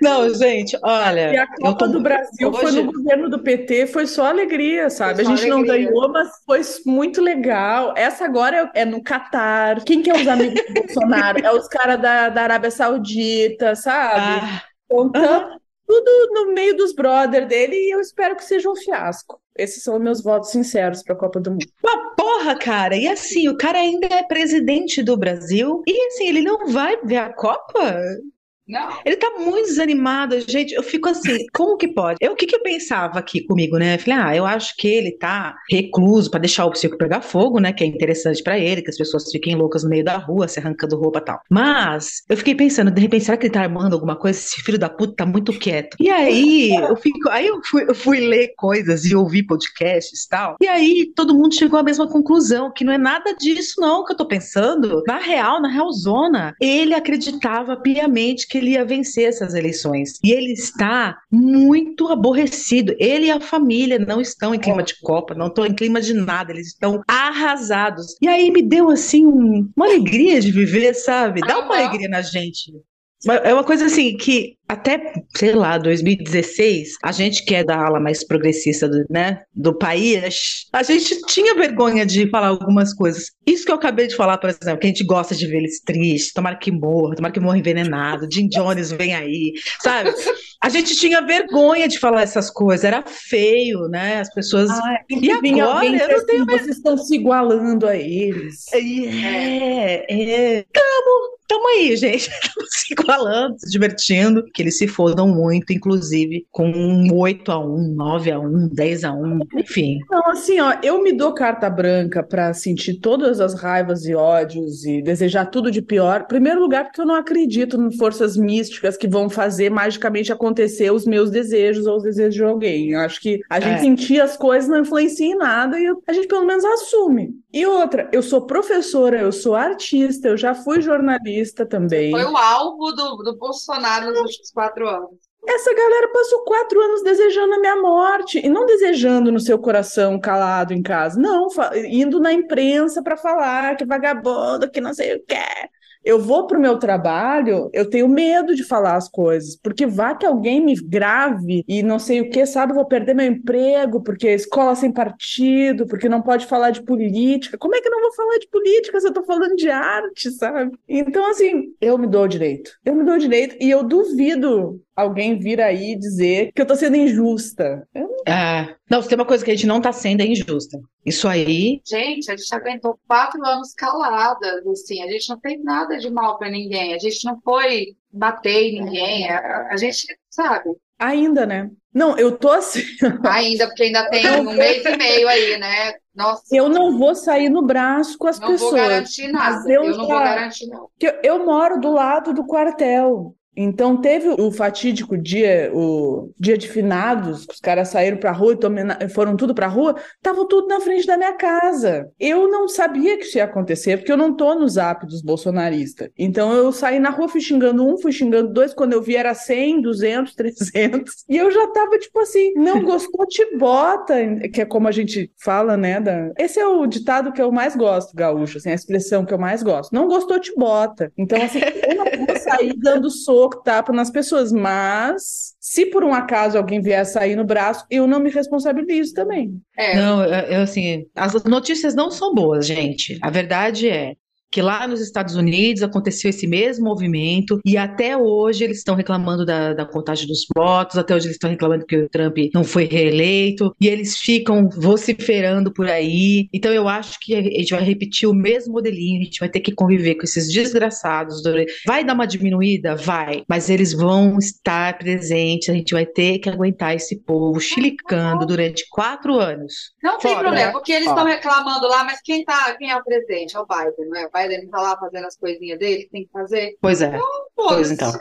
Não, gente, E olha, a Copa do Brasil foi hoje- no governo do PT, foi só alegria, sabe? Foi A só gente não alegria. ganhou, mas foi muito legal. Essa agora é é no Catar. Quem que é os amigos do Bolsonaro? É os caras da, da Arábia Saudita, sabe? Ah, Então, tá tudo no meio dos brother dele e eu espero que seja um fiasco. Esses são meus votos sinceros para a Copa do Mundo. Uma porra, cara. E assim, o cara ainda é presidente do Brasil. E assim, ele não vai ver a Copa? Não. Ele tá muito desanimado, gente. Eu fico assim, como que pode? Eu, o que que eu pensava aqui comigo, né? Eu falei, ah, eu acho que ele tá recluso pra deixar o circo pegar fogo, né? Que é interessante pra ele, que as pessoas fiquem loucas no meio da rua, se arrancando roupa e tal. Mas eu fiquei pensando, de repente, será que ele tá armando alguma coisa? Esse filho da puta tá muito quieto. E aí, eu fico, aí eu fui, eu fui ler coisas e ouvir podcasts e tal. E aí todo mundo chegou à mesma conclusão, que não é nada disso, não, que eu tô pensando. Na real, na real zona, ele acreditava piamente que ele ia vencer essas eleições. E ele está muito aborrecido. Ele e a família não estão em clima de Copa, não estão em clima de nada, eles estão arrasados. E aí me deu assim um- uma alegria de viver, sabe? Dá uma Aham. alegria na gente. É uma coisa assim que até, sei lá, 2016, a gente que é da ala mais progressista do, né, do país, a gente tinha vergonha de falar algumas coisas. Isso que eu acabei de falar, por exemplo, que a gente gosta de ver eles tristes, tomara que morra, tomara que morra envenenado, Jim Jones vem aí, sabe? A gente tinha vergonha de falar essas coisas, era feio, né? As pessoas. Tem E agora? Eu não tenho vocês estão se igualando a eles. É, é. Tamo, tamo aí, gente. Tamo se igualando, se divertindo. Que eles se fodam muito, inclusive, com um 8 a 1 9 a 1 10 a 1 enfim. Então, assim, ó, eu me dou carta branca para sentir todas as raivas e ódios e desejar tudo de pior. Primeiro lugar, porque eu não acredito em forças místicas que vão fazer magicamente acontecer os meus desejos ou os desejos de alguém. Eu acho que a gente É. sentir as coisas não influencia em nada e a gente pelo menos assume. E outra, eu sou professora, eu sou artista, eu já fui jornalista também. Foi o alvo do, do Bolsonaro nos últimos quatro anos. Essa galera passou quatro anos desejando a minha morte e não desejando no seu coração calado em casa, não, indo na imprensa para falar que vagabundo, que não sei o que. Eu vou pro meu trabalho, eu tenho medo de falar as coisas, porque vá que alguém me grave e não sei o que, sabe? Vou perder meu emprego, porque escola sem partido, porque não pode falar de política. Como é que eu não vou falar de política se eu tô falando de arte, sabe? Então, assim, eu me dou o direito. Eu me dou o direito e eu duvido alguém vir aí dizer que eu tô sendo injusta. Eu É. Não, se tem uma coisa que a gente não tá sendo é injusta. Isso aí. Gente, a gente aguentou quatro anos caladas, assim, a gente não fez nada de mal pra ninguém, a gente não foi bater em ninguém, a, a gente, sabe, Ainda, né? Não, eu tô assim. ainda, porque ainda tem um mês e meio aí, né? Nossa, Eu não vou sair no braço com as não vou pessoas. garantir nada, eu eu não vou já- garantir não. Eu moro do lado do quartel. Então teve o fatídico dia, o dia de finados, que os caras saíram pra rua e foram tudo pra rua, estavam tudo na frente da minha casa. Eu não sabia que isso ia acontecer, porque eu não tô no zap dos bolsonaristas. Então eu saí na rua, fui xingando um, fui xingando dois, quando eu vi era 100, 200, 300. E eu já tava tipo assim, não gostou, te bota, que é como a gente fala, né? Da... Esse é o ditado que eu mais gosto, gaúcho, assim, a expressão que eu mais gosto. Não gostou, te bota. Então, assim, eu não sair dando soco, tapa nas pessoas, mas se por um acaso alguém vier sair no braço, eu não me responsabilizo também. É, Não, eu, eu, assim, as notícias não são boas, gente. A verdade é que lá nos Estados Unidos aconteceu esse mesmo movimento e até hoje eles estão reclamando da, da contagem dos votos, até hoje eles estão reclamando que o Trump não foi reeleito e eles ficam vociferando por aí. Então eu acho que a gente vai repetir o mesmo modelinho, a gente vai ter que conviver com esses desgraçados. Vai dar uma diminuída? Vai, mas eles vão estar presentes, a gente vai ter que aguentar esse povo chilicando durante quatro anos. não tem Foda, problema, né? porque eles estão reclamando lá, mas quem tá, quem é o presidente? É o Biden, não é? O Biden tá lá fazendo as coisinhas dele que tem que fazer. Pois é. Pois Foda-se. então.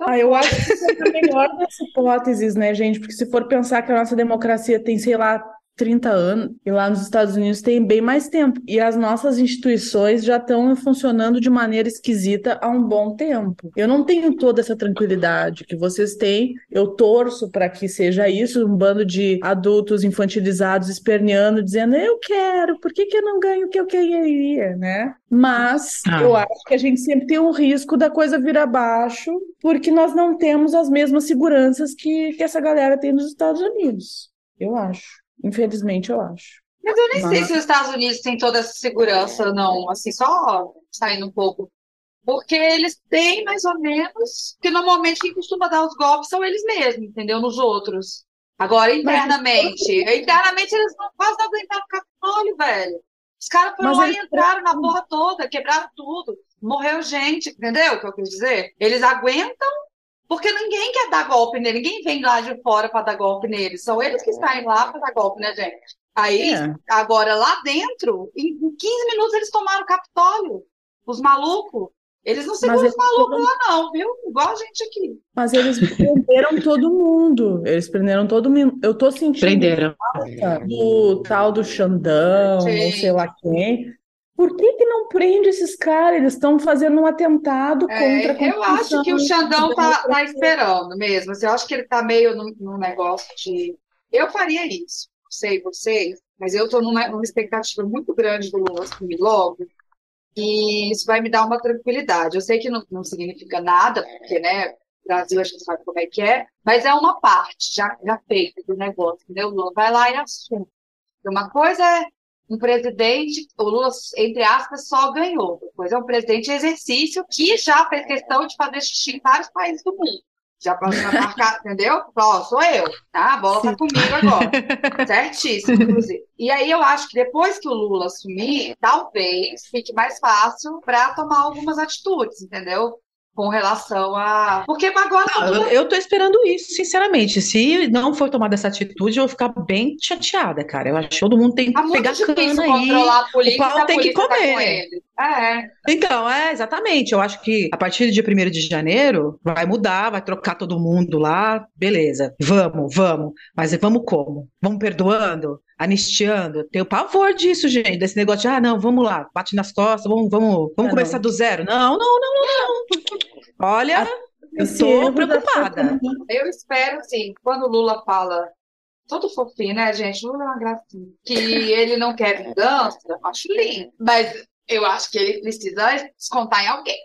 Ah, eu acho que isso é a melhor das hipóteses, né, gente? Porque se for pensar que a nossa democracia tem, sei lá, 30 anos, e lá nos Estados Unidos tem bem mais tempo. E as nossas instituições já estão funcionando de maneira esquisita há um bom tempo. Eu não tenho toda essa tranquilidade que vocês têm. Eu torço para que seja isso, um bando de adultos infantilizados esperneando, dizendo: eu quero, por que, que eu não ganho o que eu queria, né? Mas Ah. eu acho que a gente sempre tem um risco da coisa vir abaixo, porque nós não temos as mesmas seguranças que, que essa galera tem nos Estados Unidos. Eu acho. Infelizmente, eu acho. Mas eu nem sei Mas- se os Estados Unidos têm toda essa segurança, não. Assim, só saindo um pouco. Porque eles têm mais ou menos. Porque normalmente quem costuma dar os golpes são eles mesmos, entendeu? Nos outros. Agora, internamente, internamente eles não, quase não aguentaram o Capitólio, velho. Os caras foram Mas lá eles- e entraram na porra toda, quebraram tudo, morreu gente, entendeu o que eu quis dizer? Eles aguentam porque ninguém quer dar golpe nele, ninguém vem lá de fora para dar golpe neles, são eles que estão lá para dar golpe, né, gente? Aí, É. agora lá dentro, em em 15 minutos eles tomaram o Capitólio, os malucos. Eles não seguram Mas os malucos lá, não, viu? Igual a gente aqui. Mas eles prenderam todo mundo. Eles prenderam todo mundo. Eu tô sentindo Prenderam. falta do tal do Xandão, Sim. ou sei lá quem. Por que que não prende esses caras? Eles estão fazendo um atentado É, contra a eu acho que o Xandão tá, tá democracia. esperando mesmo. assim, eu acho que ele tá meio num, num negócio de. Eu faria isso, não sei vocês, mas eu tô numa, numa expectativa muito grande do Lula assumir logo, e isso vai me dar uma tranquilidade. Eu sei que não, não significa nada, porque, né, o Brasil a gente sabe como é que é, mas é uma parte já, já feita do negócio, entendeu? O Lula vai lá e assume. Uma coisa é um presidente, o Lula, entre aspas, só ganhou. Depois é um presidente em exercício que já fez questão de fazer xixi em vários países do mundo. Já para marcar, entendeu? Ó, sou eu, tá? A bola tá comigo agora. Certíssimo, inclusive. E aí eu acho que depois que o Lula assumir, talvez fique mais fácil para tomar algumas atitudes, entendeu? Com relação a. Porque agora tá Eu, tudo eu tô esperando isso, sinceramente. Se não for tomada essa atitude, eu vou ficar bem chateada, cara. Eu acho que todo mundo tem que Tá pegar cana aí. polícia o pau tem que tá com comer. ele. É. Então, é, exatamente. Eu acho que a partir do dia 1 de janeiro vai mudar, vai trocar todo mundo lá, beleza. Vamos, vamos. Mas vamos como? Vamos perdoando? Anistiando? Tenho pavor disso, gente, desse negócio de, ah, não, vamos lá, bate nas costas, vamos, vamos, vamos É, começar não. do zero. Não, não, não, não, não. Olha, eu da preocupada. Eu espero, assim, quando o Lula fala, todo fofinho, né, gente? Lula é uma gracinha. Que ele não quer vingança, eu acho lindo. Mas eu acho que ele precisa descontar em alguém.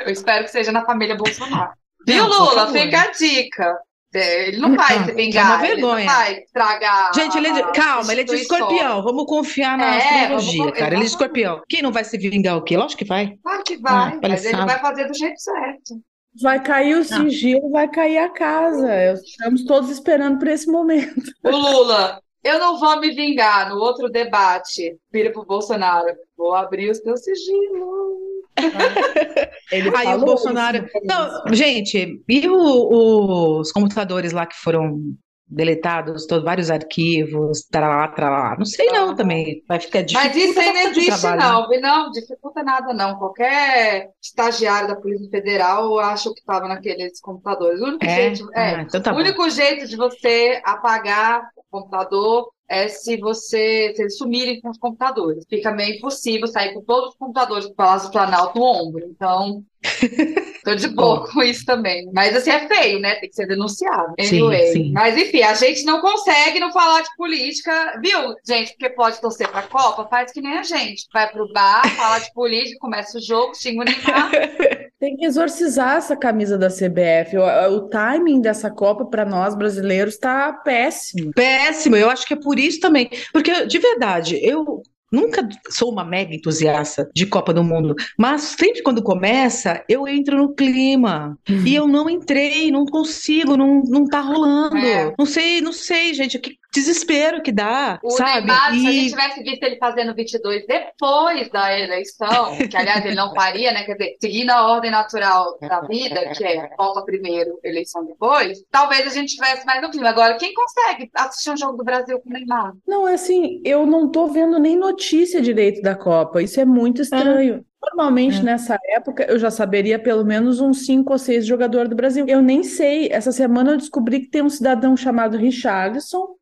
Eu espero que seja na família Bolsonaro. Viu, Lula? Fica a dica. É, Ele não vai Não, se é vingar, uma ele não vergonha. vai estragar. Gente, ele é calma, ele é de escorpião. Vamos confiar na É, astrologia, vamos- cara. Ele é de escorpião. Quem não vai se vingar o quê? Lógico que vai. Claro que vai, Ah, mas ele vai fazer do jeito certo. Vai cair o sigilo, vai cair a casa. Estamos todos esperando por esse momento. O Lula, eu não vou me vingar. No outro debate, vira pro Bolsonaro. Vou abrir os teus sigilos. Ele Aí o falou Bolsonaro. isso. Não, gente, e o- os computadores lá que foram deletados, todos, vários arquivos, tralá, tralá. Não sei não também. Vai ficar difícil. Mas isso aí não existe, trabalho, né? não, viu? Não, dificulta nada, não. Qualquer estagiário da Polícia Federal acha que estava naqueles computadores. O único É? jeito, é, Ah, então tá o único jeito de você apagar o computador é se você se eles sumirem com os computadores. Fica meio impossível sair com todos os computadores do Palácio Planalto no ombro. Então, tô de boa com isso também. Mas assim é feio, né? Tem que ser denunciado. Sim, Anyway. sim. Mas enfim, a gente não consegue não falar de política, viu, gente? Porque pode torcer pra Copa, faz que nem a gente. Vai pro bar, fala de política, começa o jogo, xinga o Neymar. Tem que exorcizar essa camisa da CBF. O, o timing dessa Copa para nós brasileiros está péssimo. Péssimo, eu acho que é por isso também. Porque, de verdade, eu nunca sou uma mega entusiasta de Copa do Mundo, mas sempre quando começa, eu entro no clima. E eu não entrei, não consigo, não, não tá rolando. É. Não sei, não sei, gente, que desespero que dá, O sabe? Neymar, se a E- gente tivesse visto ele fazendo 22 depois da eleição, que aliás ele não faria, né? Quer dizer, seguindo a ordem natural da vida, que é volta primeiro, eleição depois, talvez a gente tivesse mais no clima. Agora, quem consegue assistir um jogo do Brasil com o Neymar? Não, é assim, eu não tô vendo nem notícia direito da Copa. Isso é muito estranho. Normalmente, É. nessa época, eu já saberia pelo menos uns cinco ou seis jogadores do Brasil. Eu nem sei. Essa semana eu descobri que tem um cidadão chamado Richarlison,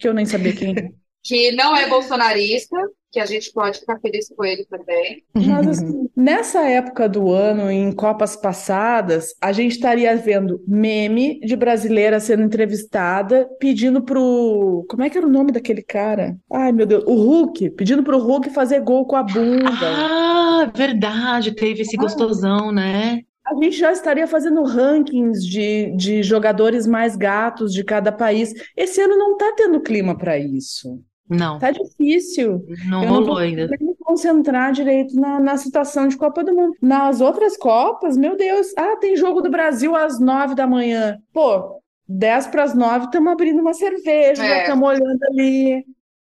que eu nem sabia quem é. Que não é bolsonarista, que a gente pode ficar feliz com ele também. Mas assim, nessa época do ano, em Copas passadas, a gente estaria vendo meme de brasileira sendo entrevistada, pedindo pro. Como é que era o nome daquele cara? Ai, meu Deus, o Hulk, pedindo pro Hulk fazer gol com a bunda. Ah, verdade, teve esse gostosão, né? A gente já estaria fazendo rankings de, de jogadores mais gatos de cada país. Esse ano não tá tendo clima para isso. Não, Tá difícil. não Eu não rolou tô ainda. me concentrar direito na, na situação de Copa do Mundo. Nas outras Copas, meu Deus, ah, tem jogo do Brasil às nove da manhã. Pô, 10 para as 9 estamos abrindo uma cerveja, já É. estamos olhando ali,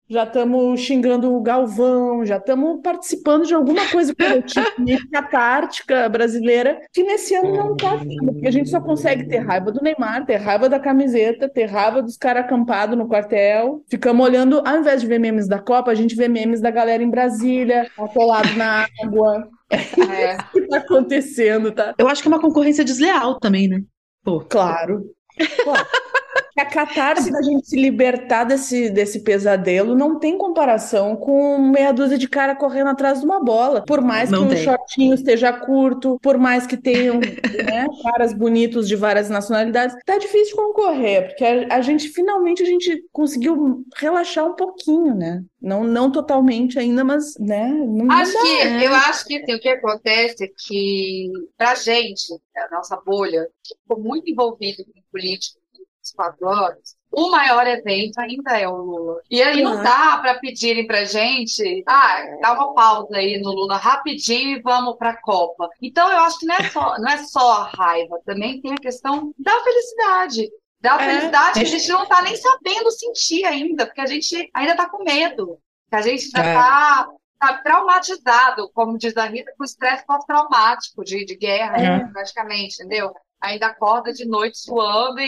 já estamos xingando o Galvão, já estamos participando de alguma coisa coletiva meio catártica brasileira, que nesse ano não está vindo, porque a gente só consegue ter raiva do Neymar, ter raiva da camiseta, ter raiva dos caras acampados no quartel. Ficamos olhando, ao invés de ver memes da Copa, a gente vê memes da galera em Brasília, atolado na água. É. O que está acontecendo, tá? Eu acho que é uma concorrência desleal também, né? Pô, Claro. Claro. A catarse da gente se libertar desse, desse pesadelo não tem comparação com meia dúzia de cara correndo atrás de uma bola. Por mais Não que o tem. shortinho esteja curto, por mais que tenham né, caras bonitos de várias nacionalidades, tá difícil de concorrer, porque a, a gente finalmente a gente conseguiu relaxar um pouquinho, né? Não, não totalmente ainda, mas né? Não, Acho dá. que, É. eu acho que assim, o que acontece é que, pra gente, a nossa bolha, que ficou muito envolvida com política nos quatro anos, o maior evento ainda é o Lula. E aí não dá para pedirem pra gente, ah, dá uma pausa aí no Lula rapidinho e vamos pra Copa. Então eu acho que não é só, não é só a raiva, também tem a questão da felicidade. Da É. felicidade que a gente não tá nem sabendo sentir ainda, porque a gente ainda tá com medo. Que a gente já É. tá tá traumatizado, como diz a Rita, com estresse pós-traumático de, de guerra, É. né, praticamente, entendeu? Ainda acorda de noite suando e,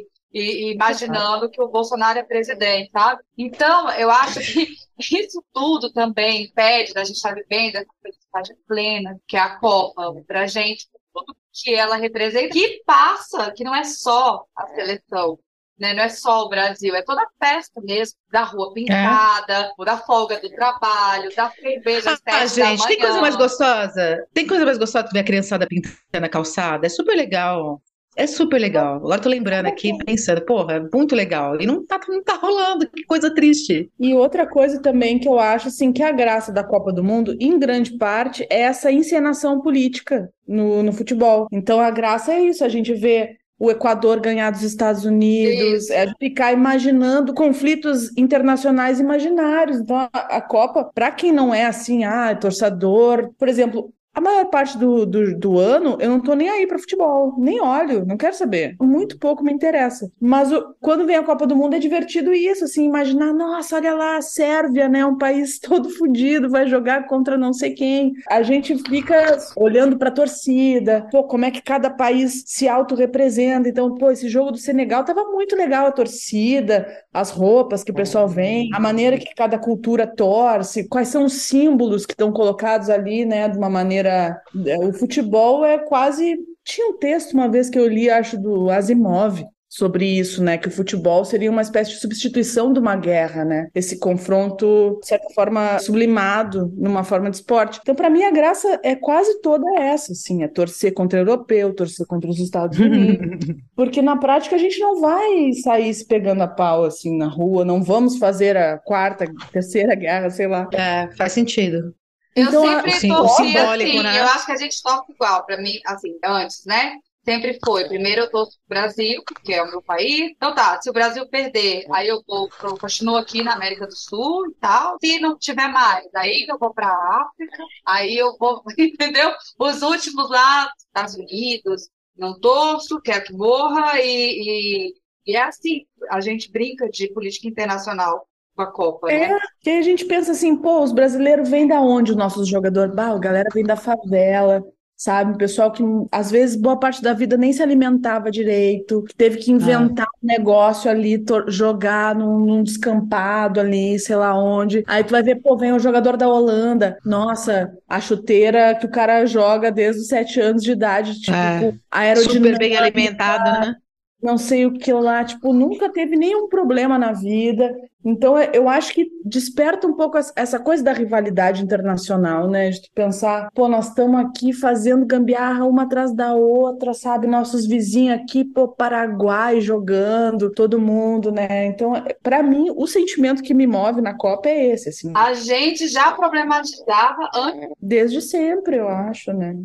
e- e imaginando que o Bolsonaro é presidente, sabe? Então, eu acho que isso tudo também impede da gente estar vivendo essa felicidade plena, que é a Copa, pra gente, com tudo que ela representa, que passa, que não é só a seleção, né? Não é só o Brasil, é toda a festa mesmo, da rua pintada, da folga do trabalho, da cerveja às Ah, gente, tem coisa mais gostosa? Tem coisa mais gostosa que ver a criançada pintando a calçada? É super legal. É super legal. Agora tô lembrando aqui, pensando, porra, é muito legal. E não tá, não tá rolando, que coisa triste. E outra coisa também que eu acho assim que a graça da Copa do Mundo, em grande parte, é essa encenação política no, no futebol. Então a graça é isso, a gente vê o Equador ganhar dos Estados Unidos, Isso. é ficar imaginando conflitos internacionais imaginários. Então a, a Copa, para quem não é assim, ah, é torcedor, por exemplo. A maior parte do, do, do ano eu não tô nem aí para futebol, nem olho, não quero saber. Muito pouco me interessa. Mas o- quando vem a Copa do Mundo é divertido isso, assim, imaginar, nossa, olha lá, a Sérvia, né, um país todo fodido, vai jogar contra não sei quem. A gente fica olhando para a torcida, pô, como é que cada país se autorrepresenta. Então, pô, esse jogo do Senegal tava muito legal, a torcida, as roupas que o pessoal vem, a maneira que cada cultura torce, quais são os símbolos que estão colocados ali, né, de uma maneira. É, O futebol é quase. Tinha um texto uma vez que eu li, acho, do Asimov. Sobre isso, né? Que o futebol seria uma espécie de substituição de uma guerra, né? Esse confronto, de certa forma, sublimado numa forma de esporte. Então, para mim, a graça é quase toda essa, assim: é torcer contra o europeu, torcer contra os Estados Unidos. Porque na prática a gente não vai sair se pegando a pau assim na rua, não vamos fazer a quarta, terceira guerra, sei lá. É, faz sentido. Eu Então, sempre assim, torci assim, né? eu acho que a gente torce igual, pra mim, assim, antes, né? Sempre foi. Primeiro eu torço pro Brasil, que é o meu país. Então tá, se o Brasil perder, aí eu vou, eu continuo aqui na América do Sul e tal. Se não tiver mais, aí eu vou pra África, aí eu vou, entendeu? Os últimos lá, Estados Unidos, não torço, quero que morra e, e, e é assim, a gente brinca de política internacional com a Copa, né? É, que aí a gente pensa assim, pô, os brasileiros vêm da onde os nossos jogadores? Bah, a galera vem da favela, sabe? Pessoal que às vezes boa parte da vida nem se alimentava direito, que teve que inventar um negócio ali, jogar num, num descampado ali, sei lá onde. Aí tu vai ver, pô, vem o jogador da Holanda. Nossa, a chuteira que o cara joga desde os sete anos de idade, tipo, É. com Super aerodinâmica bem alimentado, né? Não sei o que lá, tipo, nunca teve nenhum problema na vida. Então, é- eu acho que desperta um pouco essa coisa da rivalidade internacional, né? De pensar, pô, nós estamos aqui fazendo gambiarra uma atrás da outra, sabe? Nossos vizinhos aqui, pô, Paraguai jogando, todo mundo, né? Então, para mim, o sentimento que me move na Copa é esse, assim, A gente já problematizava antes desde sempre, eu acho, né?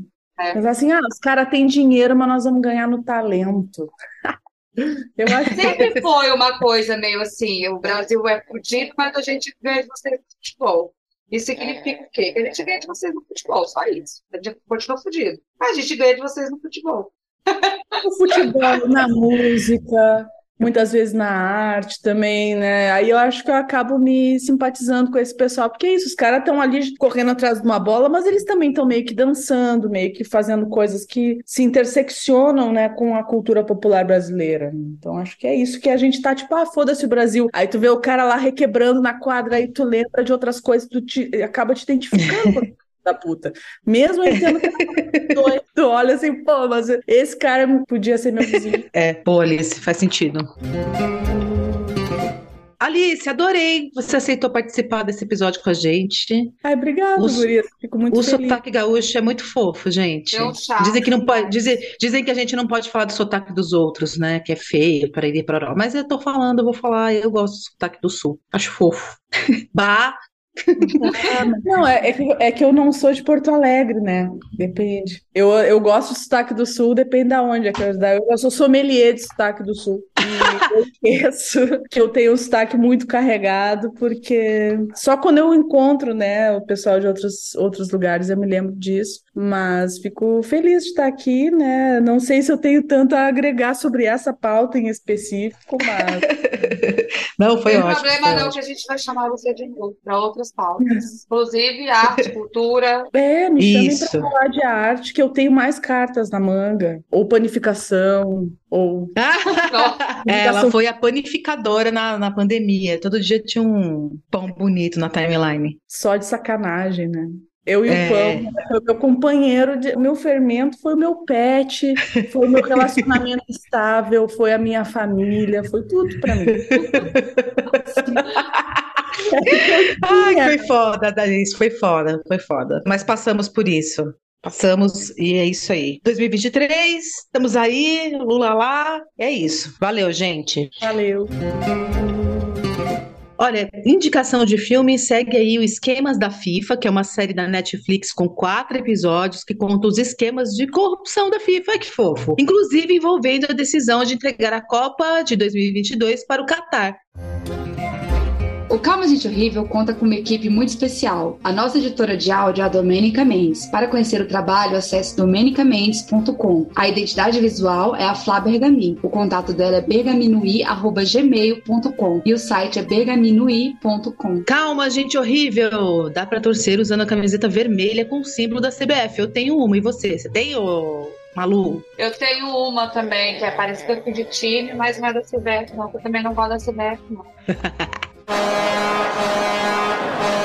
É. Mas assim, ah, os caras têm dinheiro, mas nós vamos ganhar no talento. Eu acho Sempre foi uma coisa meio assim, o Brasil é fudido, mas a gente ganha de vocês no futebol. Isso significa o quê? Que a gente ganha de vocês no futebol, só isso. A gente continua fudido. A gente ganha de vocês no futebol. No futebol, na música, muitas vezes na arte também, né? Aí eu acho que eu acabo me simpatizando com esse pessoal, porque é isso, os caras estão ali correndo atrás de uma bola, mas eles também estão meio que dançando, meio que fazendo coisas que se interseccionam, né, com a cultura popular brasileira. Então acho que é isso que a gente tá tipo, ah, foda-se o Brasil. Aí tu vê o cara lá requebrando na quadra, aí tu lembra de outras coisas, tu te, acaba te identificando. da puta. Mesmo entendo que é tu olha assim, pô, mas esse cara podia ser meu vizinho. É, pô, Alice, faz sentido. Alice, adorei. Você aceitou participar desse episódio com a gente. Ai, obrigada, O- Guria. Fico muito O feliz. sotaque gaúcho é muito fofo, gente. É um charme. Dizem que não pode, dizem, dizem que a gente não pode falar do sotaque dos outros, né? Que é feio para ir para Mas eu tô falando, eu vou falar, eu gosto do sotaque do sul. Acho fofo. Bah, Não, é, é que, é que eu não sou de Porto Alegre, né? Depende. Eu, eu gosto do sotaque do sul, depende da onde. É que eu, eu sou sommelier de sotaque do sul. E eu esqueço que eu tenho um sotaque muito carregado, porque só quando eu encontro, né, o pessoal de outros, outros lugares eu me lembro disso. Mas fico feliz de estar aqui, né? Não sei se eu tenho tanto a agregar sobre essa pauta em específico, mas. não, foi Não tem ótimo. problema não, ótimo. que a gente vai chamar você de novo para outras pautas. Inclusive arte, cultura. É, me chamem Isso. para falar de arte, que eu tenho mais cartas na manga. Ou panificação, ou. É, ela foi a panificadora na, na pandemia. Todo dia tinha um pão bonito na timeline. Só de sacanagem, né? Eu e o É. pão, né, foi o meu companheiro, de, meu fermento foi o meu pet, foi o meu relacionamento estável, foi a minha família, foi tudo pra mim. Ai, foi foda, Daís, foi foda, foi foda. Mas passamos por isso. Passamos e é isso aí. 2023, estamos aí, lula lá, é isso. Valeu, gente. Valeu. Olha, indicação de filme, segue aí o Esquemas da FIFA, que é uma série da Netflix com quatro episódios que conta os esquemas de corrupção da FIFA, que fofo. Inclusive envolvendo a decisão de entregar a Copa de 2022 para o Catar. O Calma Gente Horrível conta com uma equipe muito especial. A nossa editora de áudio é a Domênica Mendes. Para conhecer o trabalho, acesse domenicamendes.com. A identidade visual é a Flá Bergamin. O contato dela é bergaminui.gmail.com e o site é bergaminui.com. Calma, gente horrível! Dá pra torcer usando a camiseta vermelha com o símbolo da CBF. Eu tenho uma, e você? Você tem, ô Malu? Eu tenho uma também, que é parecida com de time, mas não é da CBF, não. Eu também não gosto da CBF, não. Thank you.